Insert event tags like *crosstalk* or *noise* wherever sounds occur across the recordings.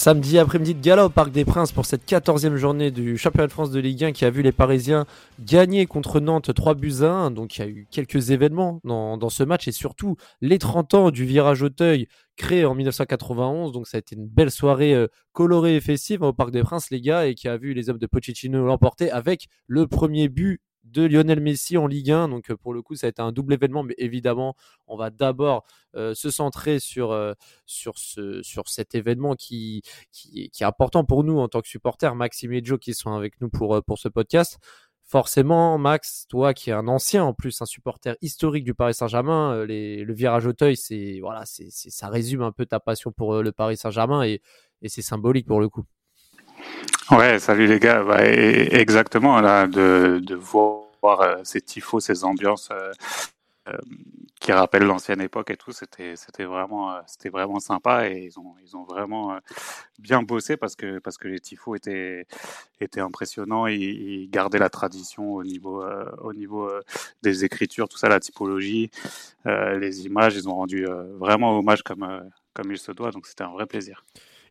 Samedi après-midi de gala au Parc des Princes pour cette 14e journée du championnat de France de Ligue 1 qui a vu les Parisiens gagner contre Nantes 3 buts à 1. Donc il y a eu quelques événements dans, ce match et surtout les 30 ans du virage Auteuil créé en 1991. Donc ça a été une belle soirée euh, colorée et festive au Parc des Princes, les gars, et qui a vu les hommes de Pochettino l'emporter avec le premier but de Lionel Messi en Ligue 1. Donc euh, pour le coup, ça a été un double événement, mais évidemment, on va d'abord euh, se centrer sur, euh, sur, ce, sur cet événement qui, qui, est important pour nous en tant que supporters, Maxime et Joe qui sont avec nous pour, pour ce podcast. Forcément, Max, toi qui es un ancien en plus, un supporter historique du Paris Saint-Germain, le virage Auteuil, c'est voilà, c'est ça résume un peu ta passion pour le Paris Saint-Germain et, et c'est symbolique pour le coup. Ouais, salut les gars. Bah, et- exactement, là, de, de voir euh, ces tifos, ces ambiances euh, euh, qui rappellent l'ancienne époque et tout, c'était, c'était vraiment, c'était vraiment sympa et ils ont, ils ont vraiment bien bossé parce que, parce que les tifos étaient, étaient impressionnants. Ils, gardaient la tradition au niveau, au niveau des écritures, tout ça, la typologie, les images. Ils ont rendu vraiment hommage comme, comme il se doit. Donc c'était un vrai plaisir.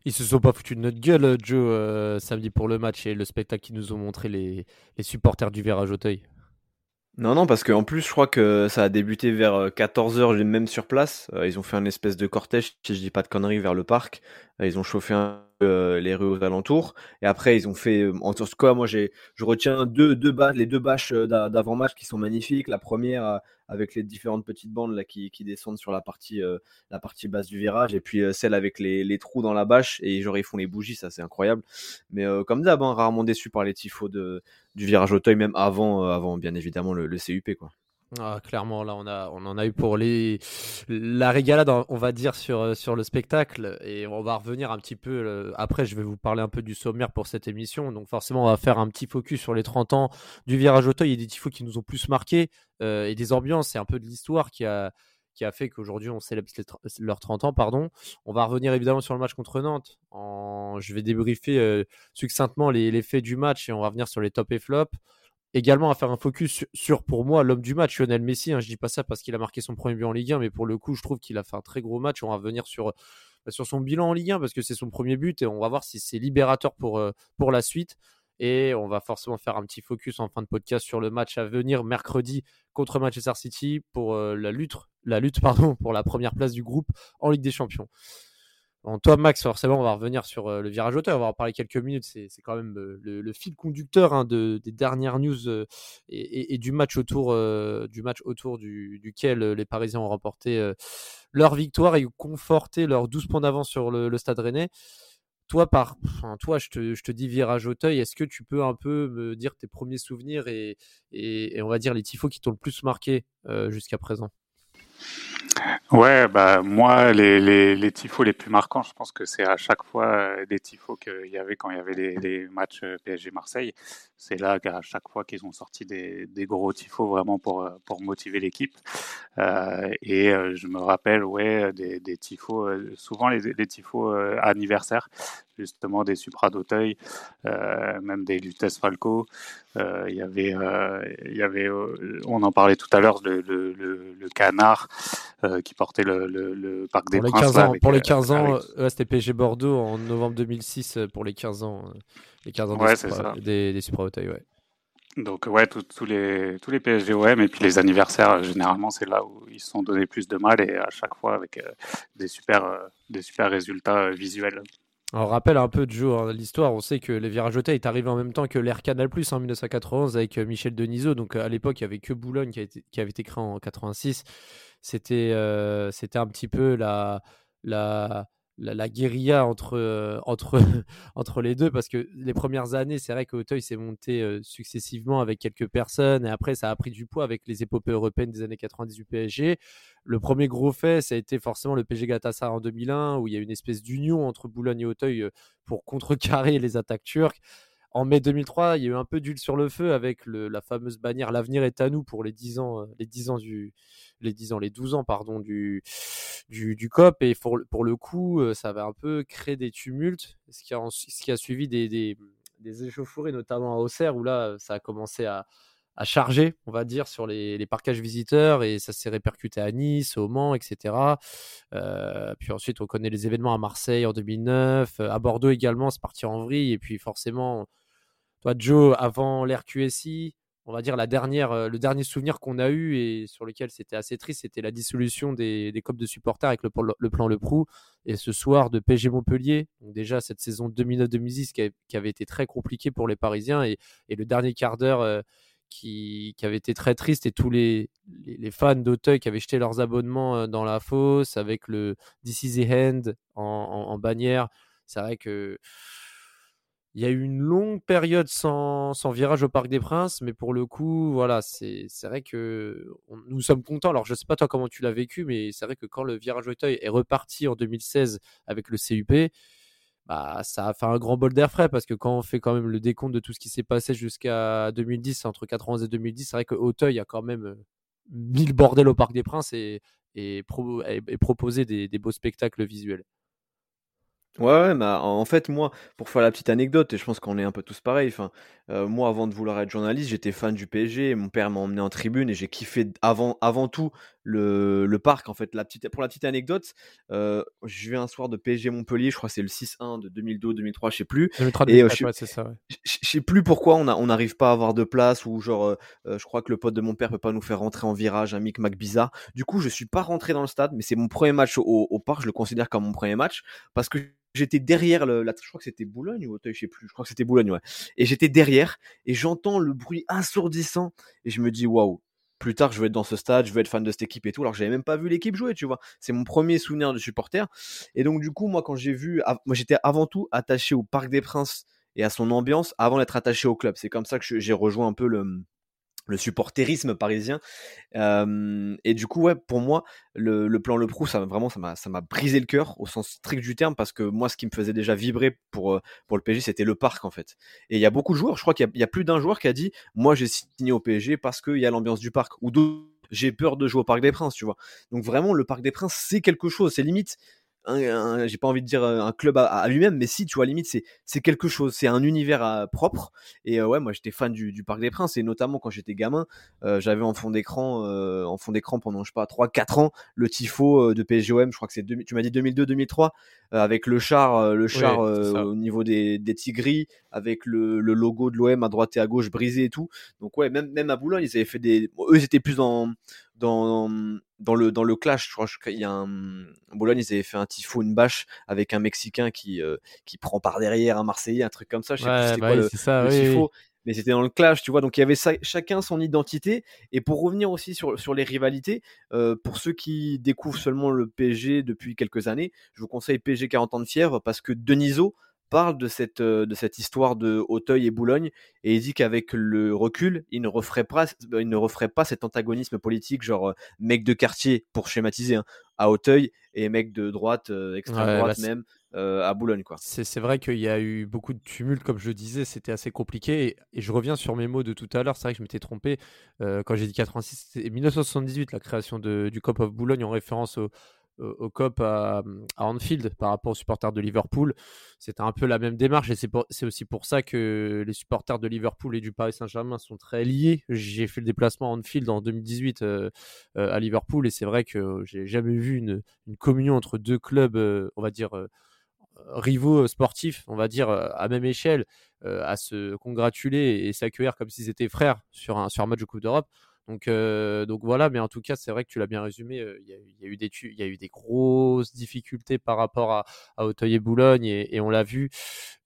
Ils se sont pas foutus de notre gueule, euh, Joe, euh, samedi pour le match et le spectacle qu'ils nous ont montré les, supporters du virage Auteuil. Non, non, parce qu'en plus, je crois que ça a débuté vers 14h, même sur place. Euh, ils ont fait un espèce de cortège, si je dis pas de conneries, vers le parc. Euh, ils ont chauffé un euh, les rues aux alentours. Et après, ils ont fait, euh, en tout cas, moi, j'ai, je retiens deux, deux bâches, les deux bâches euh, d'a- d'avant-match qui sont magnifiques. La première, avec les différentes petites bandes là, qui, qui descendent sur la partie, la partie basse du virage. Et puis celle avec les, les trous dans la bâche. Et genre, ils font les bougies, ça, c'est incroyable. Mais comme d'hab, hein, rarement déçu par les tifos de, du virage Auteuil, même avant, avant bien évidemment, le, le CUP, quoi. Ah, clairement, là, on, a, on en a eu pour les, la régalade, on va dire, sur, euh, sur le spectacle. Et on va revenir un petit peu. euh, après, je vais vous parler un peu du sommaire pour cette émission. Donc, forcément, on va faire un petit focus sur les 30 ans du virage Auteuil et des tifos qui nous ont plus marqué euh, et des ambiances. C'est un peu de l'histoire qui a, qui a fait qu'aujourd'hui, on célèbre leurs 30 ans. Pardon. On va revenir évidemment sur le match contre Nantes. En, je vais débriefer succinctement les, les faits du match et on va revenir sur les top et flops également à faire un focus sur, pour moi l'homme du match Lionel Messi hein, je dis pas ça parce qu'il a marqué son premier but en Ligue 1 mais pour le coup je trouve qu'il a fait un très gros match. On va revenir sur bah, sur son bilan en Ligue 1 parce que c'est son premier but et on va voir si c'est libérateur pour euh, pour la suite. Et on va forcément faire un petit focus en fin de podcast sur le match à venir mercredi contre Manchester City pour euh, la lutte la lutte pardon pour la première place du groupe en Ligue des Champions Bon, toi, Max, forcément, on va revenir sur euh, le virage auteur. On va en parler quelques minutes. C'est quand même euh, le, fil conducteur hein, de, des dernières news euh, et, du match autour, du match autour du, duquel les Parisiens ont remporté leur victoire et conforté leurs 12 points d'avance sur le, Stade Rennais. Toi, par, enfin, toi, je te, dis virage Auteuil. Est-ce que tu peux un peu me dire tes premiers souvenirs et, et, on va dire les tifos qui t'ont le plus marqué jusqu'à présent? Ouais, bah moi les, les, les les plus marquants, je pense que c'est à chaque fois euh, des tifos qu'il y avait quand il y avait les, matchs euh, PSG Marseille. C'est là qu'à chaque fois qu'ils ont sorti des, des gros tifos vraiment pour euh, pour motiver l'équipe. Et je me rappelle ouais des, des tifos, souvent les, les tifos anniversaires, justement des Supra d'Auteuil, même des Lutèce Falco. Il y avait il y avait on en parlait tout à l'heure le, le canard euh, qui portait le, le, le Parc des pour les Princes. 15 là, ans, avec, pour les euh, 15 ans avec- euh, c'était PSG Bordeaux en novembre 2006 euh, pour les 15 ans. euh, les 15 ans Ouais, des, Supra, des, des Supra ouais. Donc ouais, tous les tous les PSGOM et puis les anniversaires euh, généralement c'est là où ils se sont donné plus de mal et à chaque fois avec euh, des super euh, des super résultats euh, visuels. On rappelle un peu de hein, l'histoire. On sait que le virage Auteuil est arrivé en même temps que l'Air Canal Plus en 1991 avec euh, Michel Denisot. Donc à l'époque, il n'y avait que Boulogne qui, qui, avait été créé en 86. C'était c'était un petit peu la, la, la, guérilla entre, euh, entre, *laughs* entre les deux parce que les premières années, c'est vrai qu'Auteuil s'est monté euh, successivement avec quelques personnes et après, ça a pris du poids avec les épopées européennes des années 90 du PSG. Le premier gros fait, ça a été forcément le PSG Galatasaray en 2001 où il y a une espèce d'union entre Boulogne et Auteuil euh, pour contrecarrer les attaques turques. En mai 2003, il y a eu un peu d'huile sur le feu avec la fameuse bannière L'avenir est à nous pour les 10 ans, les 10 ans du, les 10 ans, les 12 ans, pardon, du, du, COP. Et pour, le coup, euh, ça va un peu créer des tumultes, ce qui a, suivi des, des, échauffourées, notamment à Auxerre, où là, ça a commencé à, charger, on va dire, sur les, les, visiteurs et ça s'est répercuté à Nice, au Mans, etc. Euh, puis ensuite, on connaît les événements à Marseille en 2009, à Bordeaux également, c'est parti en vrille. Et puis forcément, toi, Joe, avant l'RQSI, on va dire la dernière, euh, le dernier souvenir qu'on a eu et sur lequel c'était assez triste, c'était la dissolution des, des de supporters avec le, plan Le Prou et ce soir de PSG Montpellier. Déjà cette saison 2009-2010 qui, avait été très compliquée pour les Parisiens et, le dernier quart d'heure euh, qui, avait été très triste et tous les, les, fans d'Auteuil qui avaient jeté leurs abonnements euh, dans la fosse avec le This is the Hand en, en bannière. C'est vrai que il y a eu une longue période sans, virage au Parc des Princes, mais pour le coup, voilà, c'est vrai que nous sommes contents. Alors, je ne sais pas toi comment tu l'as vécu, mais c'est vrai que quand le virage Auteuil est reparti en 2016 avec le CUP, bah, ça a fait un grand bol d'air frais parce que quand on fait quand même le décompte de tout ce qui s'est passé jusqu'à 2010, entre 91 et 2010, c'est vrai que Auteuil a quand même euh, mis le bordel au Parc des Princes et, et, proposé des, des beaux spectacles visuels. Ouais, ouais, bah, en fait, moi, pour faire la petite anecdote, et je pense qu'on est un peu tous pareils, enfin, euh, moi, avant de vouloir être journaliste, j'étais fan du PSG, mon père m'a emmené en tribune et j'ai kiffé avant, avant tout le, le parc, en fait. La petite, pour la petite anecdote, euh, je vais un soir de PSG Montpellier, je crois que c'est le 6-1 de 2002-2003, je sais plus. 2003, et euh, je, ouais, c'est ça, ouais. je, sais plus pourquoi on on n'arrive pas à avoir de place ou genre, je crois que le pote de mon père peut pas nous faire rentrer en virage, un mic mac bizarre. Du coup, je suis pas rentré dans le stade, mais c'est mon premier match au, au parc, je le considère comme mon premier match parce que j'étais derrière le, je crois que c'était Boulogne ou Auteuil, je sais plus, je crois que c'était Boulogne, ouais. Et j'étais derrière et j'entends le bruit assourdissant et je me dis waouh. Plus tard, je vais être dans ce stade, je vais être fan de cette équipe et tout. Alors, j'avais même pas vu l'équipe jouer, tu vois. C'est mon premier souvenir de supporter. Et donc, du coup, moi, quand j'ai vu, moi, j'étais avant tout attaché au Parc des Princes et à son ambiance avant d'être attaché au club. C'est comme ça que j'ai rejoint un peu le, le supporterisme parisien. et du coup, ouais, pour moi, le, plan Le Prou, ça vraiment, ça m'a, ça brisé le cœur au sens strict du terme parce que moi, ce qui me faisait déjà vibrer pour pour le PSG, c'était le parc en fait. Et il y a beaucoup de joueurs, je crois qu'il y, a plus d'un joueur qui a dit, moi, j'ai signé au PSG parce qu'il y a l'ambiance du parc. Ou j'ai peur de jouer au Parc des Princes, tu vois. Donc vraiment, le Parc des Princes, c'est quelque chose. C'est limite j'ai pas envie de dire un club à, lui-même, mais si, tu vois, limite, c'est, c'est quelque chose, c'est un univers euh, propre. Et euh, ouais, moi, j'étais fan du, du, Parc des Princes, et notamment quand j'étais gamin, euh, j'avais en fond d'écran, en fond d'écran pendant, je sais pas, 3-4 ans, le tifo de PSGOM, je crois que c'est, tu m'as dit 2002-2003, avec le char, le char au niveau des, des tigris, avec le, le logo de l'OM à droite et à gauche brisé et tout. Donc ouais, même, même à Boulogne, ils avaient fait des, eux, ils étaient plus dans, dans, dans le dans le clash, je crois qu'il y a un Bologne, ils avaient fait un tifo, une bâche avec un Mexicain qui euh, qui prend par derrière un Marseillais, un truc comme ça. Je sais plus c'était bah quoi le, ça, tifo, mais c'était dans le clash, tu vois. Donc il y avait chacun son identité. Et pour revenir aussi sur sur les rivalités, euh, pour ceux qui découvrent seulement le PSG depuis quelques années, je vous conseille PSG 40 ans de fièvre parce que Deniso parle de cette, de cette histoire de Auteuil et Boulogne et il dit qu'avec le recul, il ne referait pas, il ne referait pas cet antagonisme politique, genre mec de quartier pour schématiser, hein, à Auteuil et mec de droite, euh, extrême droite même, à Boulogne. quoi. C'est vrai qu'il y a eu beaucoup de tumultes, comme je disais, c'était assez compliqué. Et, je reviens sur mes mots de tout à l'heure, c'est vrai que je m'étais trompé quand j'ai dit 86, c'était 1978, la création de, du COP of Boulogne en référence au au COP à, Anfield par rapport aux supporters de Liverpool. C'était un peu la même démarche et c'est aussi pour ça que les supporters de Liverpool et du Paris Saint-Germain sont très liés. J'ai fait le déplacement à Anfield en 2018 euh, euh, à Liverpool et c'est vrai que j'ai jamais vu une, communion entre deux clubs, euh, on va dire, rivaux sportifs, on va dire, à même échelle, à se congratuler et s'accueillir comme s'ils étaient frères sur un, sur un match de Coupe d'Europe. Donc, voilà, mais en tout cas, c'est vrai que tu l'as bien résumé. Il y, a, eu des, il y a eu des grosses difficultés par rapport à, à Auteuil et Boulogne, et, on l'a vu.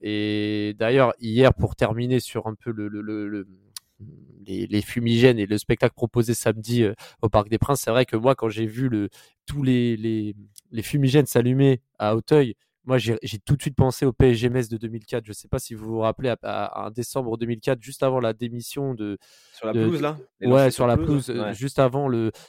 Et d'ailleurs, hier, pour terminer sur un peu le, le, le, les, fumigènes et le spectacle proposé samedi au Parc des Princes, c'est vrai que moi, quand j'ai vu tous les, les, les fumigènes s'allumer à Auteuil, moi, j'ai tout de suite pensé au PSG Metz de 2004. Je ne sais pas si vous vous rappelez, à, décembre 2004, juste avant la démission de. Sur la pelouse, là? Ouais, sur la pelouse, juste avant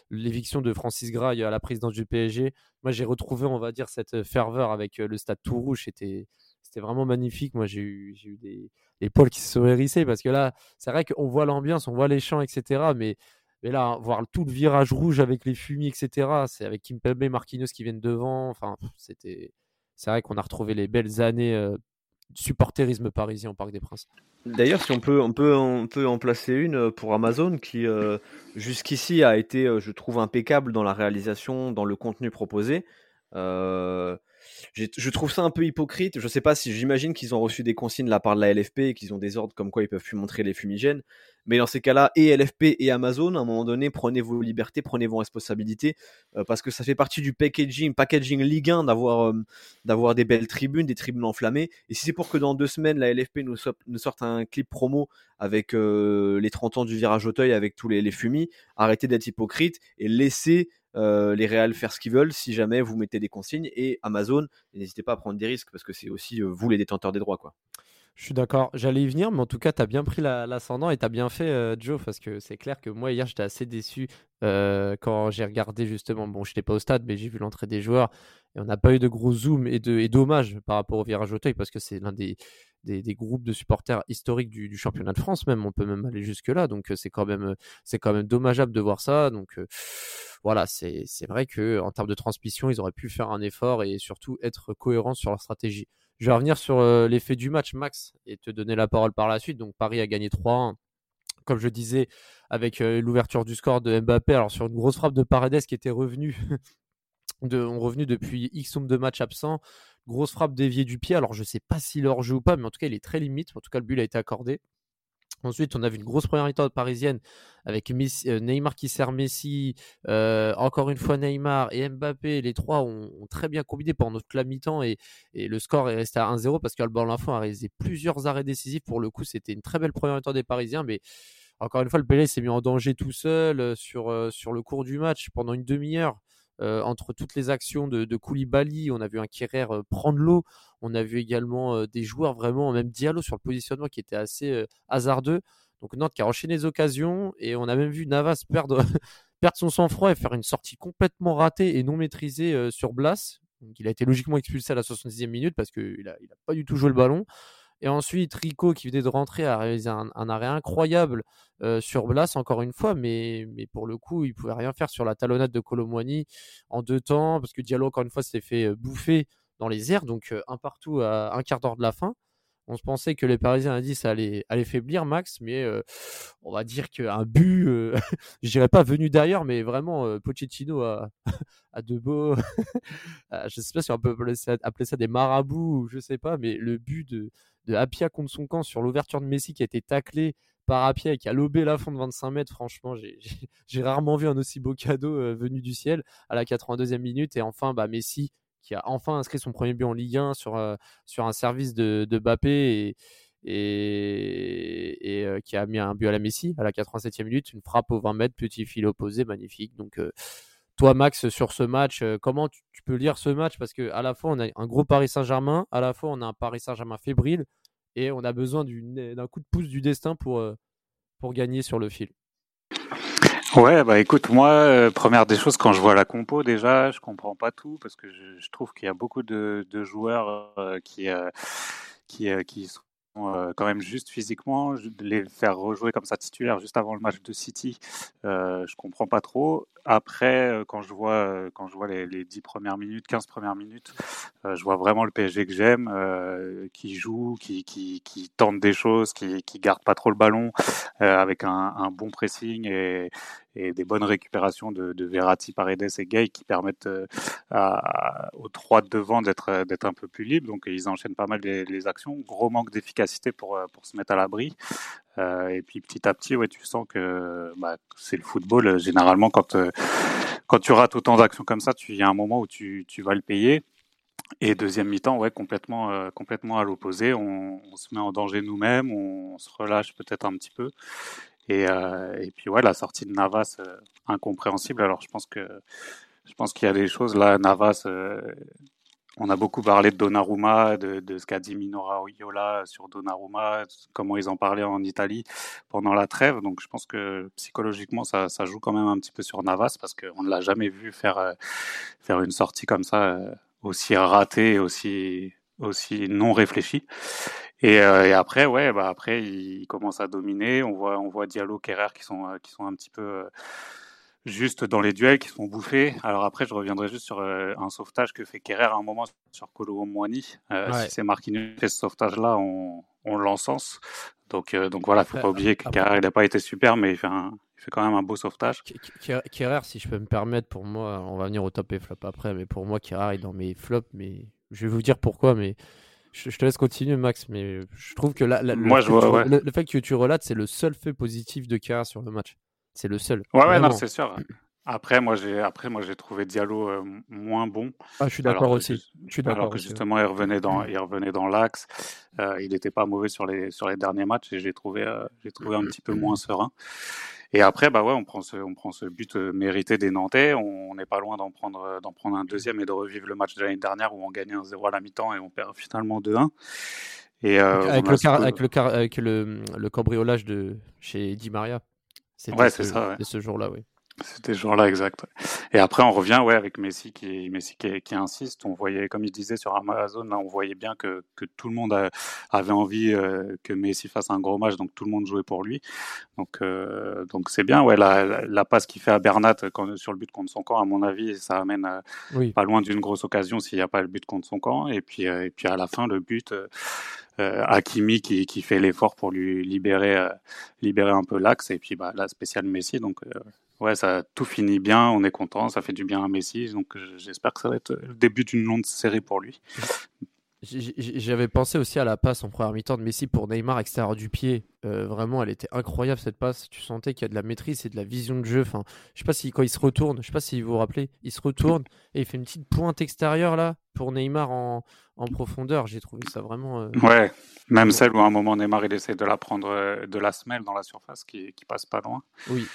l'éviction de Francis Graille à la présidence du PSG. Moi, j'ai retrouvé, on va dire, cette ferveur avec le stade tout rouge. C'était vraiment magnifique. Moi, j'ai eu, eu des, poils qui se sont hérissés parce que là, c'est vrai qu'on voit l'ambiance, on voit les chants, etc. Mais mais là, voir tout le virage rouge avec les fumis, etc., c'est avec Kimpembe et Marquinhos qui viennent devant. Enfin, c'était c'est vrai qu'on a retrouvé les belles années euh, supporterisme parisien au Parc des Princes. D'ailleurs, si on peut, on peut, on peut en placer une euh, pour Amazon qui, euh, jusqu'ici, a été, je trouve, impeccable dans la réalisation, dans le contenu proposé. Je trouve ça un peu hypocrite. Je sais pas si j'imagine qu'ils ont reçu des consignes de la part de la LFP et qu'ils ont des ordres comme quoi ils peuvent plus montrer les fumigènes. Mais dans ces cas-là, et LFP et Amazon, à un moment donné, prenez vos libertés, prenez vos responsabilités, euh, parce que ça fait partie du packaging, packaging Ligue 1 d'avoir euh, d'avoir des belles tribunes, des tribunes enflammées. Et si c'est pour que dans deux semaines, la LFP nous, sorte un clip promo avec euh, les 30 ans du virage Auteuil, avec tous les, les fumis, arrêtez d'être hypocrite et laissez les réals faire ce qu'ils veulent si jamais vous mettez des consignes. Et Amazon, n'hésitez pas à prendre des risques, parce que c'est aussi vous les détenteurs des droits. quoi. Je suis d'accord, j'allais y venir, mais en tout cas, tu as bien pris l'ascendant et tu as bien fait, euh, Joe, parce que c'est clair que moi, hier, j'étais assez déçu euh, quand j'ai regardé justement, bon, je n'étais pas au stade, mais j'ai vu l'entrée des joueurs et on n'a pas eu de gros zoom et, de, et par rapport au virage Auteuil, parce que c'est l'un des, des, groupes de supporters historiques du, championnat de France, même, on peut même aller jusque-là, donc euh, c'est quand, même, quand même dommageable de voir ça. Donc voilà, c'est vrai qu'en termes de transmission, ils auraient pu faire un effort et surtout être cohérents sur leur stratégie. Je vais revenir sur euh, l'effet du match, Max, et te donner la parole par la suite. Donc Paris a gagné 3-1 comme je disais, avec euh, l'ouverture du score de Mbappé, alors sur une grosse frappe de Paredes qui était revenu, *laughs* de, revenu depuis X nombre de matchs absents, grosse frappe déviée du pied, alors je ne sais pas s'il leur joue ou pas, mais en tout cas il est très limite, en tout cas le but a été accordé. Ensuite, on a vu une grosse première mi-temps parisienne avec euh, Neymar qui sert Messi, euh, encore une fois Neymar et Mbappé. Les trois ont, très bien combiné pendant toute la mi-temps et, le score est resté à 1-0 parce qu'Alban Lafont a réalisé plusieurs arrêts décisifs. Pour le coup, c'était une très belle première mi-temps des Parisiens, mais encore une fois, le Pelé s'est mis en danger tout seul euh, sur le cours du match pendant une demi-heure. Entre toutes les actions de, Koulibaly, on a vu un Kerrer prendre l'eau, on a vu également des joueurs vraiment, même Diallo sur le positionnement qui était assez hasardeux. Donc Nantes qui a enchaîné les occasions et on a même vu Navas perdre, *laughs* perdre son sang-froid et faire une sortie complètement ratée et non maîtrisée sur Blas. Donc il a été logiquement expulsé à la 70e minute parce qu'il n'a il a pas du tout joué le ballon. Et ensuite, Rico, qui venait de rentrer, a réalisé un, arrêt incroyable euh, sur Blas, encore une fois, mais, mais pour le coup, il pouvait rien faire sur la talonnade de Colomwani en deux temps, parce que Diallo, encore une fois, s'est fait euh, bouffer dans les airs, donc euh, un partout à un quart d'heure de la fin. On se pensait que les Parisiens a dit ça allait, faiblir Max, mais on va dire qu'un but, *laughs* je dirais pas venu d'ailleurs, mais vraiment Pochettino a, *laughs* a de beaux, *laughs* je sais pas si on peut appeler ça, appeler ça des marabouts ou je sais pas, mais le but de, de Apia contre son camp sur l'ouverture de Messi qui a été taclé par Apia et qui a lobé la fond de 25 mètres. Franchement, *laughs* j'ai rarement vu un aussi beau cadeau euh, venu du ciel à la 82e minute. Et enfin, bah, Messi qui a enfin inscrit son premier but en Ligue 1 sur, euh, sur un service de, de Bappé et, et, euh, qui a mis un but à la Messi à la 87e minute. Une frappe au 20 mètres, petit fil opposé, magnifique. Donc, toi, Max, sur ce match, euh, comment tu, peux lire ce match? Parce qu'à la fois, on a un gros Paris Saint-Germain, à la fois, on a un Paris Saint-Germain fébrile, et on a besoin d'un coup de pouce du destin pour, euh, pour gagner sur le fil. Ouais, bah écoute, moi, euh, première des choses, quand je vois la compo, déjà, je comprends pas tout, parce que je, trouve qu'il y a beaucoup de, joueurs qui, qui, sont quand même juste physiquement, les faire rejouer comme ça titulaire juste avant le match de City, je comprends pas trop. Après, euh, quand je vois euh, quand je vois les, les 10 premières minutes, 15 premières minutes, je vois vraiment le PSG que j'aime, qui joue, qui, tente des choses, qui, qui garde pas trop le ballon, avec un, bon pressing et, des bonnes récupérations de, de Verratti, Paredes et Gay qui permettent euh, aux trois de devant d'être euh, d'être un peu plus libres. Donc ils enchaînent pas mal les, les actions. Gros manque d'efficacité pour euh, pour se mettre à l'abri. Et puis petit à petit, ouais, tu sens que bah, c'est le football. Généralement, quand quand tu rates autant d'actions comme ça, tu y a un moment où tu, tu vas le payer. Et deuxième mi-temps, ouais, complètement, euh, complètement à l'opposé. On, se met en danger nous-mêmes, on, se relâche peut-être un petit peu. Et, euh, et, puis ouais, la sortie de Navas euh, incompréhensible. Alors je pense que je pense qu'il y a des choses là. Navas, on a beaucoup parlé de Donnarumma, de, de ce qu'a dit Minora Oyola sur Donnarumma, comment ils en parlaient en Italie pendant la trêve. Donc je pense que psychologiquement, ça, ça joue quand même un petit peu sur Navas parce qu'on ne l'a jamais vu faire, faire une sortie comme ça aussi raté, aussi aussi non réfléchi. Et, euh, après, ouais, bah après, il commence à dominer. On voit, on voit Diallo, Kerrer qui sont, euh, qui sont un petit peu euh, juste dans les duels, qui sont bouffés. Alors après, je reviendrai juste sur un sauvetage que fait Kerrer à un moment sur Kolo Moani. Euh, Si c'est Marquinhos qui fait ce sauvetage-là, on, on l'encense. Donc, donc voilà, faut pas oublier que Kerrer, il n'a pas été super, mais il fait un, fait quand même un beau sauvetage. Kerrer, si je peux me permettre, pour moi, on va venir au top et flop après, mais pour moi, Kerrer est dans mes flops, mais je vais vous dire pourquoi, mais je, te laisse continuer, Max, mais je trouve que là, le, moi, fait je vois, le, fait que tu relates, c'est le seul fait positif de Kerrer sur le match. C'est le seul. Ouais, ouais, non, c'est sûr. Après, moi, j'ai après moi j'ai trouvé Diallo euh, moins bon. Ah, je suis d'accord aussi. Je suis alors que justement, il revenait dans il revenait dans l'axe. Euh, il n'était pas mauvais sur les sur les derniers matchs et j'ai trouvé euh, j'ai trouvé un petit peu moins serein. Et après, bah ouais, on prend ce, on prend ce but mérité des Nantais. On n'est pas loin d'en prendre, d'en prendre un deuxième et de revivre le match de l'année dernière où on gagnait un 0 à la mi-temps et on perd finalement 2-1. Et euh, avec, le avec, le avec le, le cambriolage de chez Di Maria. Ouais, ça. Ouais. ce jour-là, oui. C'était ce jour-là, exact. Et après, on revient ouais, avec Messi qui, Messi qui, qui, insiste. On voyait, comme il disait sur Amazon, là, on voyait bien que, que tout le monde avait envie euh, que Messi fasse un gros match, donc tout le monde jouait pour lui. Donc, euh, donc c'est bien. Ouais, la, la passe qu'il fait à Bernat quand, sur le but contre son camp, à mon avis, ça amène euh, pas loin d'une grosse occasion s'il n'y a pas le but contre son camp. Et puis, et puis à la fin, le but. Hakimi qui, qui fait l'effort pour lui libérer, libérer un peu l'axe. Et puis bah, la spéciale Messi. Donc Ouais, ça tout finit bien, on est content, ça fait du bien à Messi, donc euh, j'espère que ça va être le début d'une longue série pour lui. J'avais pensé aussi à la passe en première mi-temps de Messi pour Neymar extérieur du pied. Euh, vraiment, elle était incroyable cette passe. Tu sentais qu'il y a de la maîtrise et de la vision de jeu. Enfin, je sais pas si quand il se retourne, je sais pas si vous vous rappelez, il se retourne et il fait une petite pointe extérieure là pour Neymar en, en profondeur. J'ai trouvé ça vraiment. Euh, ouais, même celle où à un moment Neymar il essaie de la prendre de la semelle dans la surface qui, qui passe pas loin. Oui.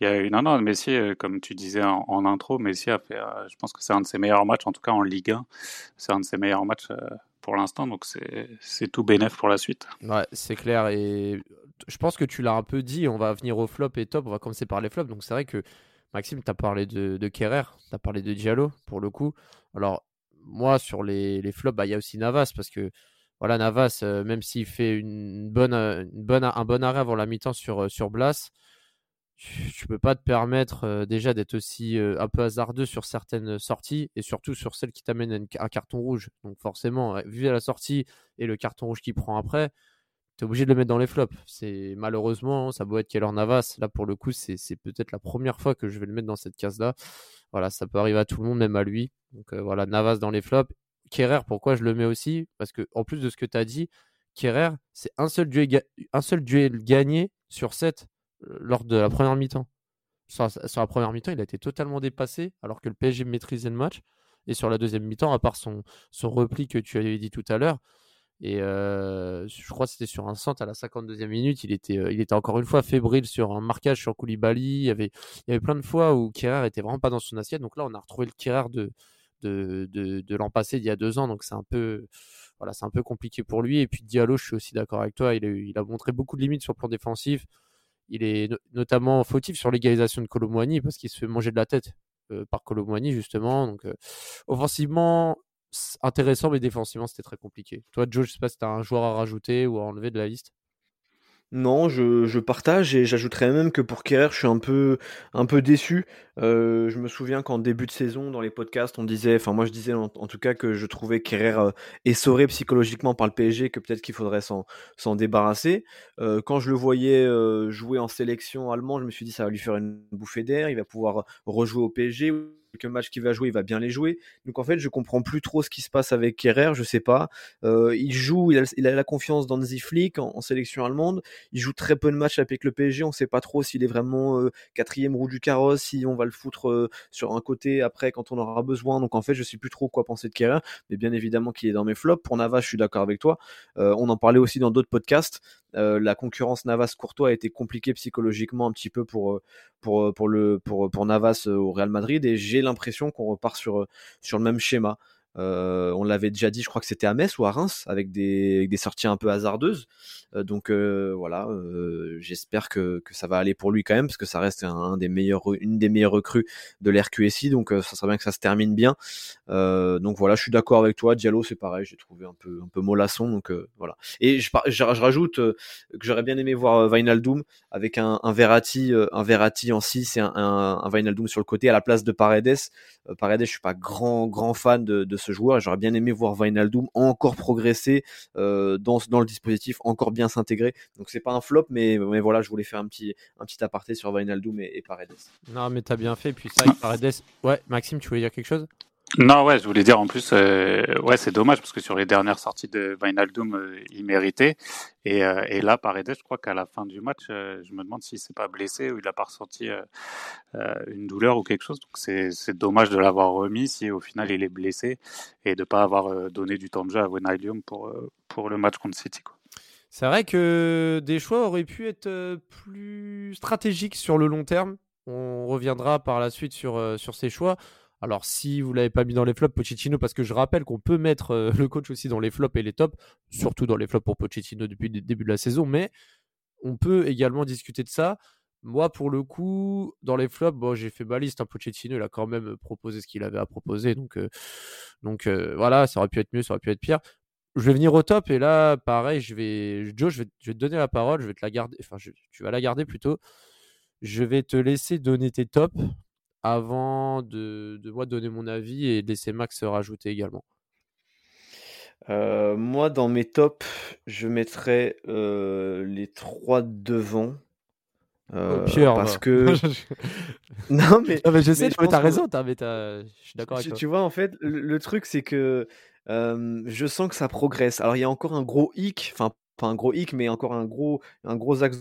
Il y a eu, non, non, Messi, euh, comme tu disais en, intro, Messi a fait, euh, je pense que c'est un de ses meilleurs matchs, en tout cas en Ligue 1. C'est un de ses meilleurs matchs euh, pour l'instant, donc c'est tout bénéf pour la suite. Ouais, c'est clair. Et je pense que tu l'as un peu dit, on va venir au flop et top, on va commencer par les flops. Donc c'est vrai que Maxime, tu as parlé de, de Kerrer, tu as parlé de Diallo pour le coup. Alors, moi, sur les, les flops, bah, il y a aussi Navas parce que voilà, Navas, même s'il fait une bonne, une bonne, un bon arrêt avant la mi-temps sur, sur Blas, tu, peux pas te permettre déjà d'être aussi un peu hasardeux sur certaines sorties et surtout sur celles qui t'amènent un carton rouge. Donc forcément, vu à la sortie et le carton rouge qu'il prend après, tu es obligé de le mettre dans les flops. C'est malheureusement, ça doit être Keller Navas. Là pour le coup, c'est peut-être la première fois que je vais le mettre dans cette case-là. Voilà, ça peut arriver à tout le monde, même à lui. Donc voilà, Navas dans les flops. Kerrer, pourquoi je le mets aussi? Parce que en plus de ce que tu as dit, Kerrer, c'est un seul duel, un seul duel gagné sur 7 lors de la première mi-temps. Sur, la première mi-temps, il a été totalement dépassé alors que le PSG maîtrisait le match. Et sur la deuxième mi-temps, à part son, son repli que tu avais dit tout à l'heure, et euh, je crois que c'était sur un centre à la 52e minute, il était, euh, il était encore une fois fébrile sur un marquage sur Koulibaly. Il y avait, il y avait plein de fois où Kerrer était vraiment pas dans son assiette. Donc là, on a retrouvé le Kerrer de, de, de, l'an passé, d'il y a deux ans. Donc c'est un peu, voilà, un peu compliqué pour lui. Et puis Diallo, je suis aussi d'accord avec toi. Il a, il a montré beaucoup de limites sur le plan défensif. Il est notamment fautif sur l'égalisation de Colomboigny parce qu'il se fait manger de la tête euh, par Colomboigny justement. Euh, offensivement intéressant mais défensivement c'était très compliqué. Toi Joe, je sais pas si tu as un joueur à rajouter ou à enlever de la liste. Non, je, je partage et j'ajouterais même que pour Kerrer, je suis un peu, un peu déçu. Euh, je me souviens qu'en début de saison, dans les podcasts, on disait, enfin moi je disais en, tout cas que je trouvais Kerrer euh, essoré psychologiquement par le PSG, que peut-être qu'il faudrait s'en, débarrasser. Euh, quand je le voyais jouer en sélection allemande, je me suis dit ça va lui faire une bouffée d'air, il va pouvoir rejouer au PSG quelques matchs qu'il va jouer, il va bien les jouer. Donc en fait, je comprends plus trop ce qui se passe avec Kerrer, je sais pas. Euh, il joue, il a, la confiance dans Flick en, en, sélection allemande. Il joue très peu de matchs avec le PSG. On sait pas trop s'il est vraiment euh, quatrième roue du carrosse, si on va le foutre euh, sur un côté après quand on aura besoin. Donc en fait, je sais plus trop quoi penser de Kerrer, mais bien évidemment qu'il est dans mes flops. Pour Navas, je suis d'accord avec toi. on en parlait aussi dans d'autres podcasts. la concurrence Navas-Courtois a été compliquée psychologiquement un petit peu pour pour pour le pour pour Navas au Real Madrid et j'ai l'impression qu'on repart sur sur le même schéma. Euh, on l'avait déjà dit, je crois que c'était à Metz ou à Reims, avec des, sorties un peu hasardeuses. Euh, donc euh, voilà, j'espère que, ça va aller pour lui quand même, parce que ça reste une des meilleures recrues de l'RQSI, donc ça serait bien que ça se termine bien. donc voilà, je suis d'accord avec toi. Diallo, c'est pareil, j'ai trouvé un peu, un peu mollasson, donc voilà. Et je, rajoute que j'aurais bien aimé voir Vinaldoom avec un, un Verratti, un Verratti en 6 et un, un, sur le côté à la place de Paredes. Paredes, je suis pas grand, grand fan de, de ce joueur. J'aurais bien aimé voir Vinaldoom encore progresser euh, dans, dans le dispositif, encore bien s'intégrer. Donc c'est pas un flop, mais, voilà, je voulais faire un petit, un petit aparté sur Vinaldoom et, et Paredes. Non, mais t'as bien fait. Puis ça, Paredes. Ouais, Maxime, tu voulais dire quelque chose? Non, ouais, je voulais dire en plus, euh, ouais, c'est dommage parce que sur les dernières sorties de Vinaldoom, euh, il méritait. Et, euh, et là, Paredes, je crois qu'à la fin du match, euh, je me demande s'il s'est pas blessé ou il a pas ressenti une douleur ou quelque chose. Donc c'est dommage de l'avoir remis si au final il est blessé et de pas avoir donné du temps de jeu à Vinaldoom pour pour le match contre City. C'est vrai que des choix auraient pu être plus stratégiques sur le long terme. On reviendra par la suite sur, sur ces choix. Alors, si vous l'avez pas mis dans les flops, Pochettino, parce que je rappelle qu'on peut mettre euh, le coach aussi dans les flops et les tops, surtout dans les flops pour Pochettino depuis le début de la saison, mais on peut également discuter de ça. Moi, pour le coup, dans les flops, bon, j'ai fait ma liste. Hein, Pochettino, il a quand même proposé ce qu'il avait à proposer. Donc, euh, donc euh, voilà, ça aurait pu être mieux, ça aurait pu être pire. Je vais venir au top et là, pareil, je vais, Joe, je vais, te donner la parole, je vais te la garder, enfin, tu vas la garder plutôt. Je vais te laisser donner tes tops avant de, de moi donner mon avis et laisser Max se rajouter également. Euh, moi, dans mes tops, je mettrais euh, les trois devant. Oh, euh, parce que *laughs* non *laughs* mais, je sais tu as raison je suis d'accord avec tu, toi tu vois en fait le, truc c'est que je sens que ça progresse alors il y a encore un gros hic enfin pas un gros hic, mais encore un gros, un gros axe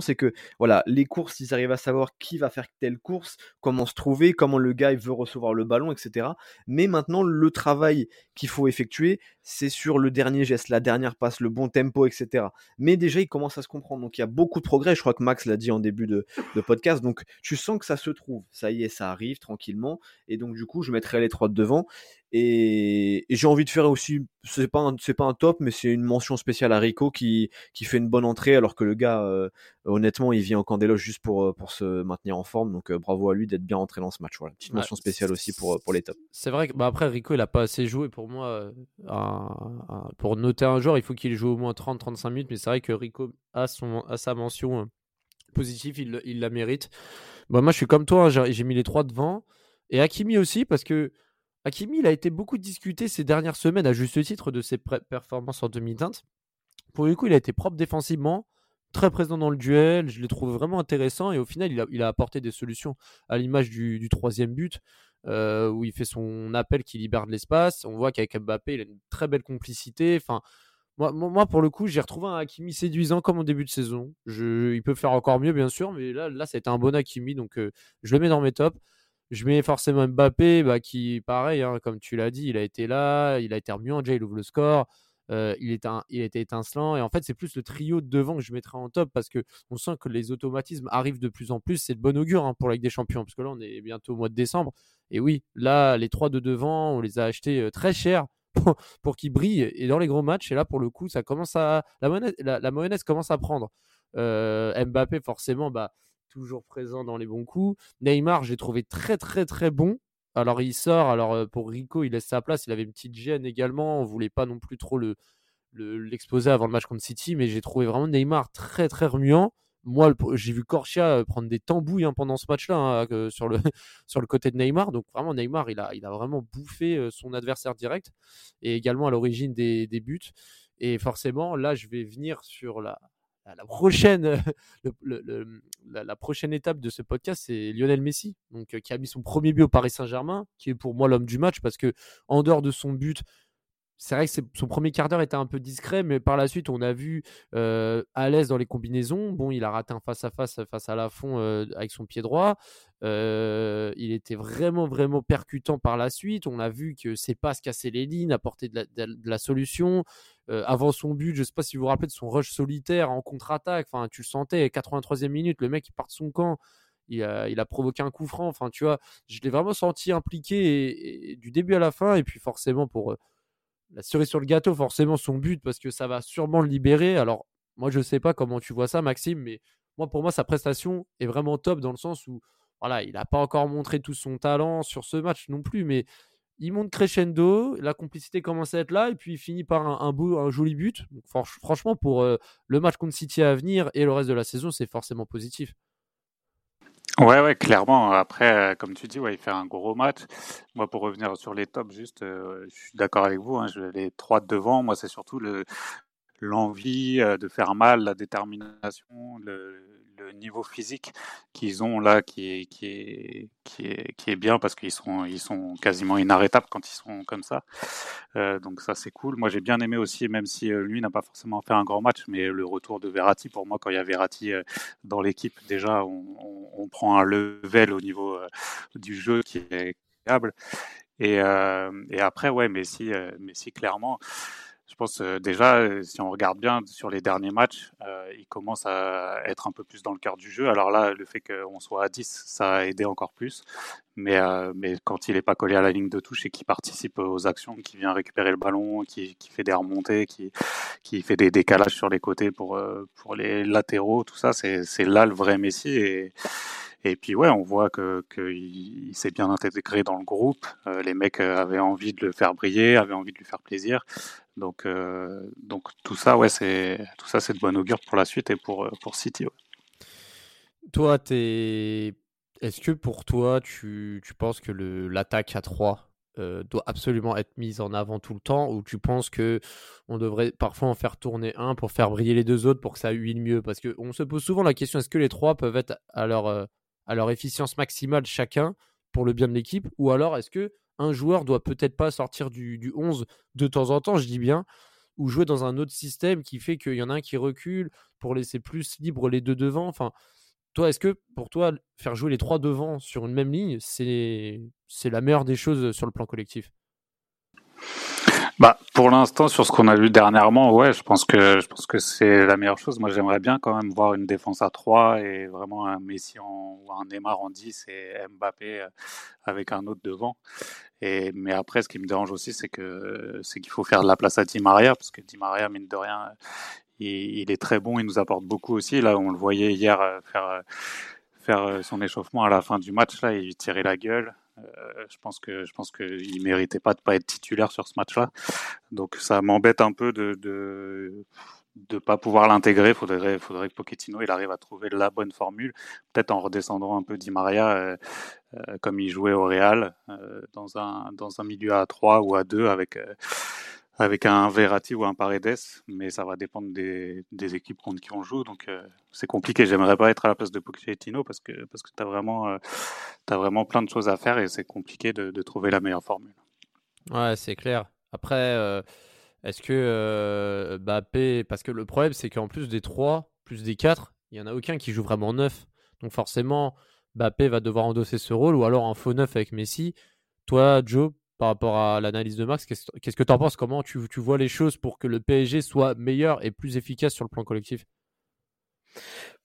c'est que voilà, les courses, ils arrivent à savoir qui va faire telle course, comment se trouver, comment le gars veut recevoir le ballon, etc. Mais maintenant, le travail qu'il faut effectuer, c'est sur le dernier geste, la dernière passe, le bon tempo, etc. Mais déjà, il commence à se comprendre. Donc, il y a beaucoup de progrès. Je crois que Max l'a dit en début de, podcast. Donc, tu sens que ça se trouve. Ça y est, ça arrive tranquillement. Et donc, du coup, je mettrai les trois de devant. Et, j'ai envie de faire aussi, c'est pas c'est pas un top, mais c'est une mention spéciale à Rico qui, qui fait une bonne entrée, alors que le gars, euh, honnêtement, il vient en Candelos juste pour, euh, pour se maintenir en forme. Donc, euh, bravo à lui d'être bien entré dans ce match. Voilà, petite mention spéciale aussi pour, pour les tops. C'est vrai que, bah après, Rico, il a pas assez joué pour moi. pour noter un joueur, il faut qu'il joue au moins 30-35 minutes, mais c'est vrai que Rico a, son, a sa mention positive, il, il la mérite. Bah, moi, je suis comme toi, hein, j'ai mis les trois devant. Et Hakimi aussi, parce que Hakimi, il a été beaucoup discuté ces dernières semaines, à juste titre, de ses performances en 2020. Pour le coup, il a été propre défensivement, très présent dans le duel. Je l'ai trouvé vraiment intéressant et au final, il a, apporté des solutions à l'image du, troisième but. Euh, où il fait son appel qui libère de l'espace. On voit qu'avec Mbappé, il a une très belle complicité. Enfin, moi, pour le coup, j'ai retrouvé un Hakimi séduisant comme au début de saison. Je, il peut faire encore mieux, bien sûr, mais là, là, ça a été un bon Hakimi, donc euh, je le mets dans mes tops. Je mets forcément Mbappé, bah, qui, pareil, hein, comme tu l'as dit, il a été là, il a été remuant, déjà il ouvre le score, euh, il, est un, il été étincelant. Et en fait, c'est plus le trio de devant que je mettrai en top parce que on sent que les automatismes arrivent de plus en plus. C'est de bon augure hein, pour la Ligue des Champions, parce que là, on est bientôt au mois de décembre. Et oui, là, les trois de devant, on les a achetés euh, très cher *laughs* pour, qu'ils brillent. Et dans les gros matchs, et là, pour le coup, ça commence à. La, mayonnaise, la, commence à prendre. Euh, Mbappé, forcément, bah toujours présent dans les bons coups. Neymar, j'ai trouvé très très très bon. Alors il sort, alors pour Rico, il laisse sa place, il avait une petite gêne également, on voulait pas non plus trop le l'exposer avant le match contre City, mais j'ai trouvé vraiment Neymar très très remuant. Moi, j'ai vu Corchia prendre des tambouilles hein, pendant ce match-là hein, sur, le, *laughs* sur le côté de Neymar. Donc vraiment, Neymar, il a, il vraiment bouffé son adversaire direct et également à l'origine des, des buts. Et forcément, là, je vais venir sur la, la prochaine, la, prochaine étape de ce podcast, c'est Lionel Messi, donc, qui a mis son premier but au Paris Saint-Germain, qui est pour moi l'homme du match, parce que en dehors de son but, c'est vrai que son premier quart d'heure était un peu discret, mais par la suite, on a vu à l'aise dans les combinaisons. Bon, il a raté un face-à-face face, à la fond avec son pied droit. il était vraiment, vraiment percutant par la suite. On a vu que ses passes cassaient les lignes, apportaient de la, solution. avant son but, je ne sais pas si vous vous rappelez de son rush solitaire en contre-attaque. Tu le sentais, 83e minute, le mec, part de son camp. Il a, il a, provoqué un coup franc. Enfin, tu vois, je l'ai vraiment senti impliqué du début à la fin. Et puis, forcément, pour la cerise sur le gâteau, forcément son but, parce que ça va sûrement le libérer. Alors, moi, je ne sais pas comment tu vois ça, Maxime, mais moi, pour moi, sa prestation est vraiment top dans le sens où, voilà, il n'a pas encore montré tout son talent sur ce match non plus, mais il monte crescendo, la complicité commence à être là, et puis il finit par un, beau, joli but. franchement, pour euh, le match contre City à venir et le reste de la saison, c'est forcément positif. Ouais, ouais, clairement. Après, euh, comme tu dis, ouais, il fait un gros match. Moi, pour revenir sur les tops, juste, euh, je suis d'accord avec vous. Hein, je, les trois devant, moi, c'est surtout le l'envie euh, de faire mal, la détermination, le, niveau physique qu'ils ont là, qui est, qui est, qui est, qui est bien parce qu'ils sont, ils sont quasiment inarrêtables quand ils sont comme ça. Euh, donc ça, c'est cool. Moi, j'ai bien aimé aussi, même si euh, lui n'a pas forcément fait un grand match, mais le retour de Verratti, pour moi, quand il y a Verratti dans l'équipe, déjà, on, on, prend un level au niveau du jeu qui est. Et, et après, ouais, Messi, Messi clairement. Je pense euh, déjà, euh, si on regarde bien sur les derniers matchs, euh, il commence à être un peu plus dans le cœur du jeu. Alors là, le fait qu'on soit à 10, ça a aidé encore plus. Mais, mais quand il n'est pas collé à la ligne de touche et qu'il participe aux actions, qui vient récupérer le ballon, qui, qui fait des remontées, qui, qui fait des décalages sur les côtés pour, pour les latéraux, tout ça, c'est là le vrai Messi. Et puis ouais, on voit que qu'il s'est bien intégré dans le groupe. Euh, les mecs euh, avaient envie de le faire briller, avaient envie de lui faire plaisir. Donc euh, donc tout ça, ouais, c'est tout ça, c'est de bonne augure pour la suite et pour pour City. Toi, t'es est-ce que pour toi, tu, tu penses que l'attaque à 3 doit absolument être mise en avant tout le temps ou tu penses que on devrait parfois en faire tourner un pour faire briller les deux autres pour que ça huile mieux? Parce que on se pose souvent la question est-ce que les trois peuvent être à leur à leur efficience maximale chacun pour le bien de l'équipe Ou alors est-ce que un joueur doit peut-être pas sortir du, du, 11 de temps en temps, je dis bien, ou jouer dans un autre système qui fait qu'il y en a un qui recule pour laisser plus libre les deux devant? Enfin, toi, est-ce que pour toi, faire jouer les trois devant sur une même ligne, c'est la meilleure des choses sur le plan collectif? Bah, pour l'instant, sur ce qu'on a vu dernièrement, ouais, je pense que je pense que c'est la meilleure chose. Moi, j'aimerais bien quand même voir une défense à 3 et vraiment un Messi en, ou un Neymar en 10 et Mbappé euh, avec un autre devant. Et mais après, ce qui me dérange aussi, c'est que c'est qu'il faut faire de la place à Di Maria parce que Di Maria, mine de rien, il, est très bon, il nous apporte beaucoup aussi. Là, on le voyait hier euh, faire euh, faire son échauffement à la fin du match là, il tirait la gueule. Euh, je pense que je pense qu'il méritait pas de pas être titulaire sur ce match-là. Donc ça m'embête un peu de, de pas pouvoir l'intégrer. Faudrait faudrait que Pochettino il arrive à trouver la bonne formule, peut-être en redescendant un peu Di Maria euh, euh, comme il jouait au Real dans un dans un milieu à 3 ou à 2 avec avec un Verratti ou un Paredes, mais ça va dépendre des, équipes contre qui on joue. Donc euh, c'est compliqué. J'aimerais pas être à la place de Pochettino parce que parce que t'as vraiment euh, as vraiment plein de choses à faire et c'est compliqué de, trouver la meilleure formule. Ouais, c'est clair. Après, euh, est-ce que Mbappé, parce que le problème c'est qu'en plus des trois, plus des quatre, il y en a aucun qui joue vraiment neuf. Donc forcément, Mbappé va devoir endosser ce rôle ou alors un faux neuf avec Messi. Toi, Joe, par rapport à l'analyse de Max. Qu'est-ce que tu en penses? Comment tu, tu, vois les choses pour que le PSG soit meilleur et plus efficace sur le plan collectif?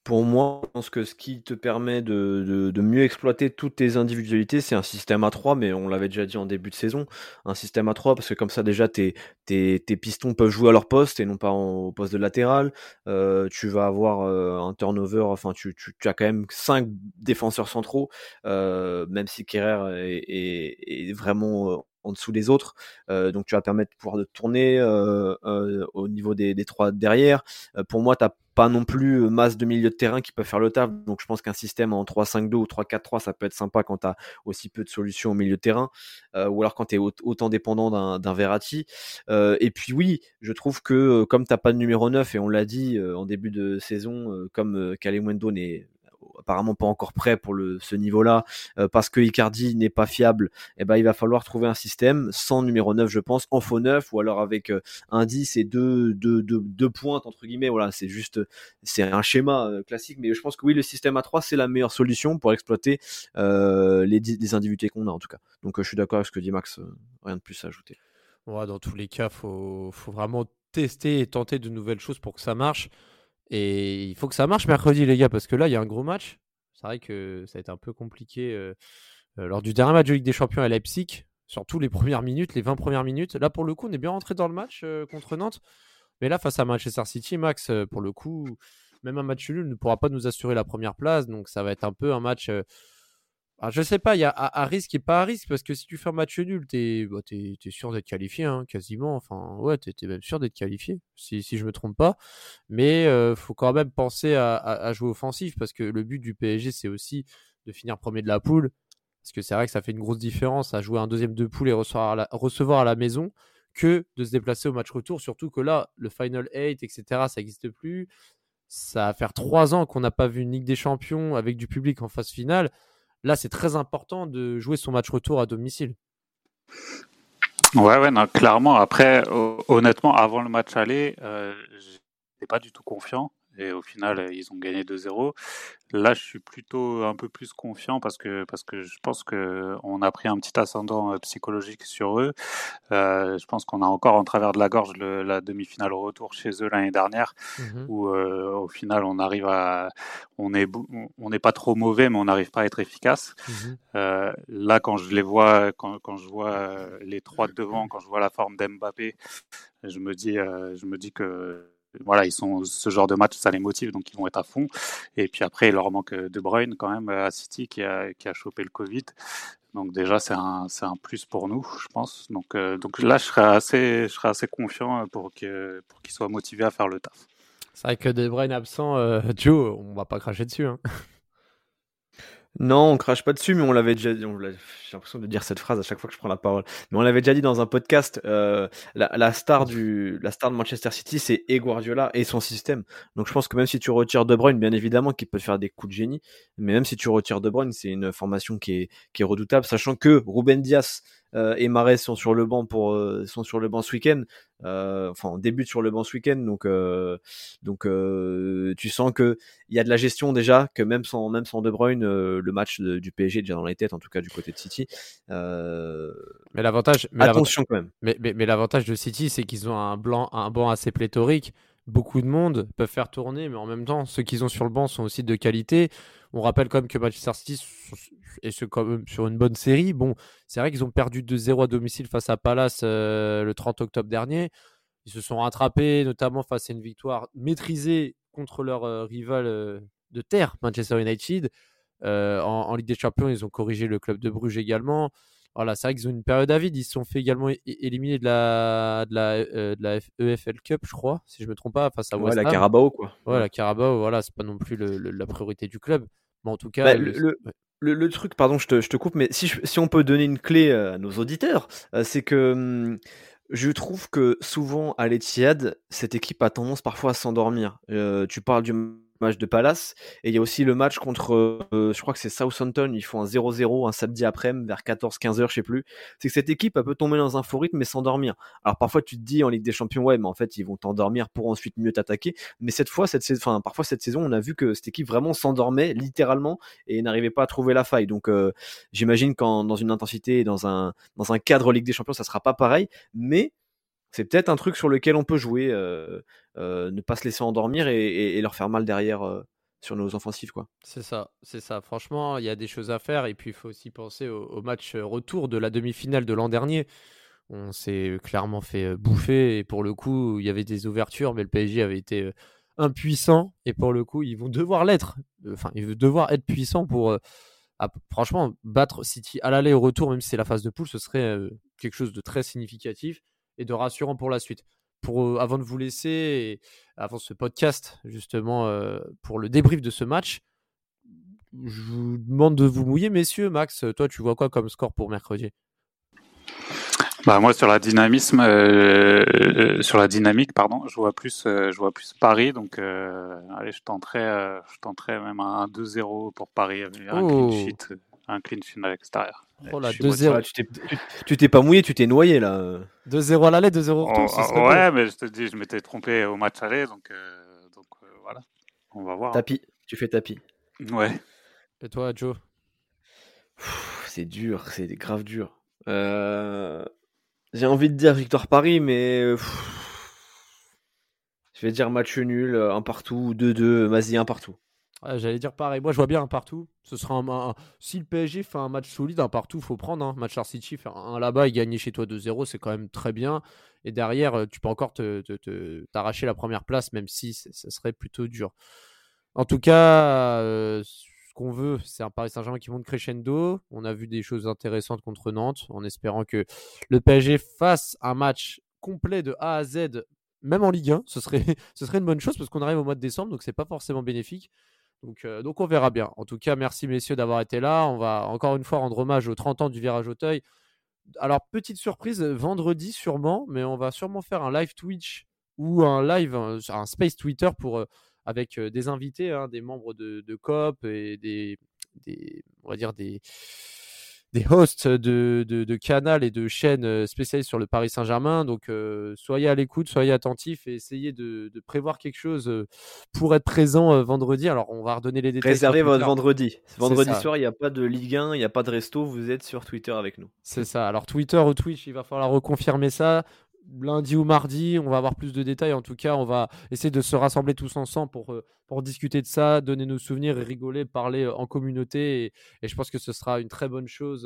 Pour moi, je pense que ce qui te permet de, de, mieux exploiter toutes tes individualités, c'est un système à 3, mais on l'avait déjà dit en début de saison, un système à 3, parce que comme ça déjà tes, tes, tes pistons peuvent jouer à leur poste et non pas au poste de latéral. Euh, tu vas avoir euh, un turnover, enfin tu, tu, as quand même 5 défenseurs centraux, euh, même si Kerrer est, vraiment en dessous des autres. Donc tu vas permettre de pouvoir de tourner au niveau des, des trois derrière. pour moi, tu pas non plus masse de milieu de terrain qui peuvent faire le taf. Donc je pense qu'un système en 3-5-2 ou 3-4-3, ça peut être sympa quand tu as aussi peu de solutions au milieu de terrain, ou alors quand tu es autant dépendant d'un Verratti. et puis oui, je trouve que comme t'as pas de numéro 9, et on l'a dit en début de saison, comme Kalemwendo n'est apparemment pas encore prêt pour le, ce niveau-là, euh, parce que Icardi n'est pas fiable, et eh ben, il va falloir trouver un système sans numéro 9, je pense, en faux 9, ou alors avec euh, un 10 et deux, deux, deux, deux pointes, entre guillemets. Voilà, c'est juste, c'est un schéma euh, classique, mais je pense que oui, le système à 3, c'est la meilleure solution pour exploiter les, les individus qu'on a, en tout cas. Donc, je suis d'accord avec ce que dit Max, rien de plus à ajouter. Ouais, dans tous les cas, faut, faut vraiment tester et tenter de nouvelles choses pour que ça marche. Et il faut que ça marche mercredi, les gars, parce que là, il y a un gros match. C'est vrai que ça a été un peu compliqué euh, euh, lors du dernier match de Ligue des Champions à Leipzig, surtout les premières minutes, les 20 premières minutes. Là, pour le coup, on est bien rentré dans le match euh, contre Nantes. Mais là, face à Manchester City, Max, pour le coup, même un match nul ne pourra pas nous assurer la première place. Donc, ça va être un peu un match ah, je sais pas, il y a à, risque et pas à risque, parce que si tu fais un match nul, t'es bah, sûr d'être qualifié, hein, quasiment. Enfin, ouais, t'es même sûr d'être qualifié, si, si je me trompe pas. Mais euh, faut quand même penser à, jouer offensif, parce que le but du PSG, c'est aussi de finir premier de la poule. Parce que c'est vrai que ça fait une grosse différence à jouer un deuxième de poule et recevoir à la, recevoir à la maison que de se déplacer au match retour. Surtout que là, le Final 8, etc., ça n'existe plus. Ça va faire trois ans qu'on n'a pas vu une Ligue des Champions avec du public en phase finale. Là, c'est très important de jouer son match retour à domicile. Ouais, ouais, non, clairement. Après, honnêtement, avant le match aller, euh, j'étais pas du tout confiant et au final ils ont gagné 2-0. Là, je suis plutôt un peu plus confiant parce que parce que je pense que on a pris un petit ascendant euh, psychologique sur eux. Euh, je pense qu'on a encore en travers de la gorge le, la demi-finale retour chez eux l'année dernière, mmh où euh, au final on arrive à on est on n'est pas trop mauvais, mais on n'arrive pas à être efficace. Mmh euh, là, quand je les vois, quand, quand je vois les trois devant, quand je vois la forme d'Mbappé, je me dis je me dis que voilà, ils sont ce genre de match, ça les motive, donc ils vont être à fond. Et puis après, il leur manque De Bruyne quand même à City qui a, chopé le Covid. Donc déjà, c'est un, un plus pour nous, je pense. Donc, euh, donc là, je serais assez, je serais assez confiant pour, que, pour qu'ils soient motivés à faire le taf. C'est vrai que De Bruyne absent, euh, Joe, on va pas cracher dessus. Hein. Non, on crache pas dessus, mais on l'avait déjà dit. J'ai l'impression de dire cette phrase à chaque fois que je prends la parole. Mais on l'avait déjà dit dans un podcast. Euh, la, star du, la star de Manchester City, c'est et Guardiola et son système. Donc je pense que même si tu retires De Bruyne, bien évidemment, qu'il peut faire des coups de génie. Mais même si tu retires De Bruyne, c'est une formation qui est, qui est redoutable, sachant que Ruben euh, et Marais sont sur le banc pour euh, sont sur le banc ce week-end. Euh, enfin, on débute sur le banc ce week-end, donc donc tu sens que il y a de la gestion déjà, que même sans même sans De Bruyne, le match du PSG est déjà dans les têtes, en tout cas du côté de City. mais l'avantage, attention quand même. Mais, mais, mais l'avantage de City, c'est qu'ils ont un blanc, un banc assez pléthorique beaucoup de monde peuvent faire tourner, mais en même temps, ceux qu'ils ont sur le banc sont aussi de qualité. On rappelle quand même que Manchester City est sur une bonne série. Bon, c'est vrai qu'ils ont perdu 2-0 à domicile face à Palace euh, le 30 octobre dernier. Ils se sont rattrapés, notamment face à une victoire maîtrisée contre leur euh, rival euh, de terre, Manchester United. en, Ligue des Champions, ils ont corrigé le club de Bruges également. Voilà, c'est vrai qu'ils ont une période à vide. Ils se sont fait également éliminer de la, de la, de la EFL Cup, je crois, si je me trompe pas, face à West la Carabao, quoi. Ouais, la Carabao, voilà, c'est pas non plus la priorité du club. Mais en tout cas, bah, le, le, truc, pardon, je te, je te coupe, mais si, si, on peut donner une clé euh, à nos auditeurs, euh, c'est que hum, je trouve que souvent à l'Etihad, cette équipe a tendance parfois à s'endormir. Euh, tu parles du match de Palace. Et il y a aussi le match contre, euh, je crois que c'est Southampton, ils font un 0-0 un samedi après-midi vers 14-15 heures, je sais plus. C'est que cette équipe, elle peut tomber dans un faux rythme et s'endormir. Alors parfois tu te dis en Ligue des Champions, ouais, mais en fait ils vont t'endormir pour ensuite mieux t'attaquer. Mais cette fois, cette saison, enfin parfois cette saison, on a vu que cette équipe vraiment s'endormait littéralement et n'arrivait pas à trouver la faille. Donc euh, j'imagine qu'en dans une intensité, dans un dans un cadre Ligue des Champions, ça sera pas pareil. Mais c'est peut-être un truc sur lequel on peut jouer, euh, euh, ne pas se laisser endormir et, leur faire mal derrière euh, sur nos offensives. C'est ça, c'est ça. Franchement, il y a des choses à faire et puis il faut aussi penser au, match retour de la demi-finale de l'an dernier. On s'est clairement fait bouffer et pour le coup, il y avait des ouvertures, mais le PSG avait été impuissant et pour le coup, ils vont devoir l'être. Enfin, ils vont devoir être puissants pour. franchement, battre City à l'aller au retour, même si c'est la phase de poule, ce serait quelque chose de très significatif et de rassurant pour la suite. pour, avant de vous laisser, et avant ce podcast, justement, pour le débrief de ce match, je vous demande de vous mouiller, messieurs. Max, toi, tu vois quoi comme score pour mercredi? Bah moi sur la dynamisme, euh, sur la dynamique, pardon, je vois plus, euh, je vois plus Paris. Donc allez, je tenterai, je tenterai même un 2-0 pour Paris, un clean sheet, un clean sheet à l'extérieur. Oh là, 2-0. Tu t'es pas mouillé, tu t'es noyé là. 2-0 à l'aller, 2-0 au retour. Oh, ouais, mais je te dis, je m'étais trompé au match aller, donc, donc voilà, on va voir. Tapis, tu fais tapis. Ouais. Et toi, Joe? C'est dur, c'est grave dur. Euh... J'ai envie de dire victoire Paris, mais je vais dire match nul, un partout, 2-2, vas-y, un partout. J'allais dire pareil. Moi, je vois bien un partout. Ce sera un, si le PSG fait un match solide, un partout, faut prendre. Hein. Match City, faire un là-bas et gagner chez toi 2-0, c'est quand même très bien. Et derrière, euh, tu peux encore t'arracher la première place, même si ça serait plutôt dur. En tout cas, euh, qu'on veut, c'est un Paris Saint-Germain qui monte crescendo. On a vu des choses intéressantes contre Nantes, en espérant que le PSG fasse un match complet de A à Z, même en Ligue 1. Ce serait, *laughs* ce serait une bonne chose parce qu'on arrive au mois de décembre, donc c'est pas forcément bénéfique. Donc, euh, donc on verra bien. En tout cas, merci messieurs d'avoir été là. On va encore une fois rendre hommage aux 30 ans du virage Auteuil. Alors, petite surprise, vendredi sûrement, mais on va sûrement faire un live Twitch ou un live, un, space Twitter euh, avec des invités, hein, des membres de, de COP et des, des, on va dire des, des hosts de, de, Canal et de chaînes spécialisées sur le Paris Saint-Germain. Donc, soyez à l'écoute, soyez attentifs et essayez de, de, prévoir quelque chose pour être présent vendredi. Alors, on va redonner les détails. Réservez votre vendredi. Vendredi soir, il n'y a pas de Ligue 1, il n'y a pas de resto. Vous êtes sur Twitter avec nous. C'est ça. Alors, Twitter ou Twitch, il va falloir reconfirmer ça lundi ou mardi, on va avoir plus de détails. En tout cas, on va essayer de se rassembler tous ensemble pour, euh, pour discuter de ça, donner nos souvenirs rigoler, parler euh, en communauté. Et, je pense que ce sera une très bonne chose,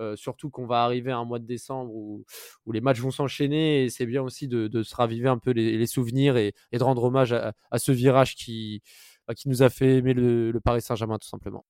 euh, surtout qu'on va arriver à un mois de décembre où, les matchs vont s'enchaîner. Et c'est bien aussi de, se raviver un peu les, souvenirs et, de rendre hommage à, ce virage qui nous a fait aimer le Paris Saint-Germain, tout simplement.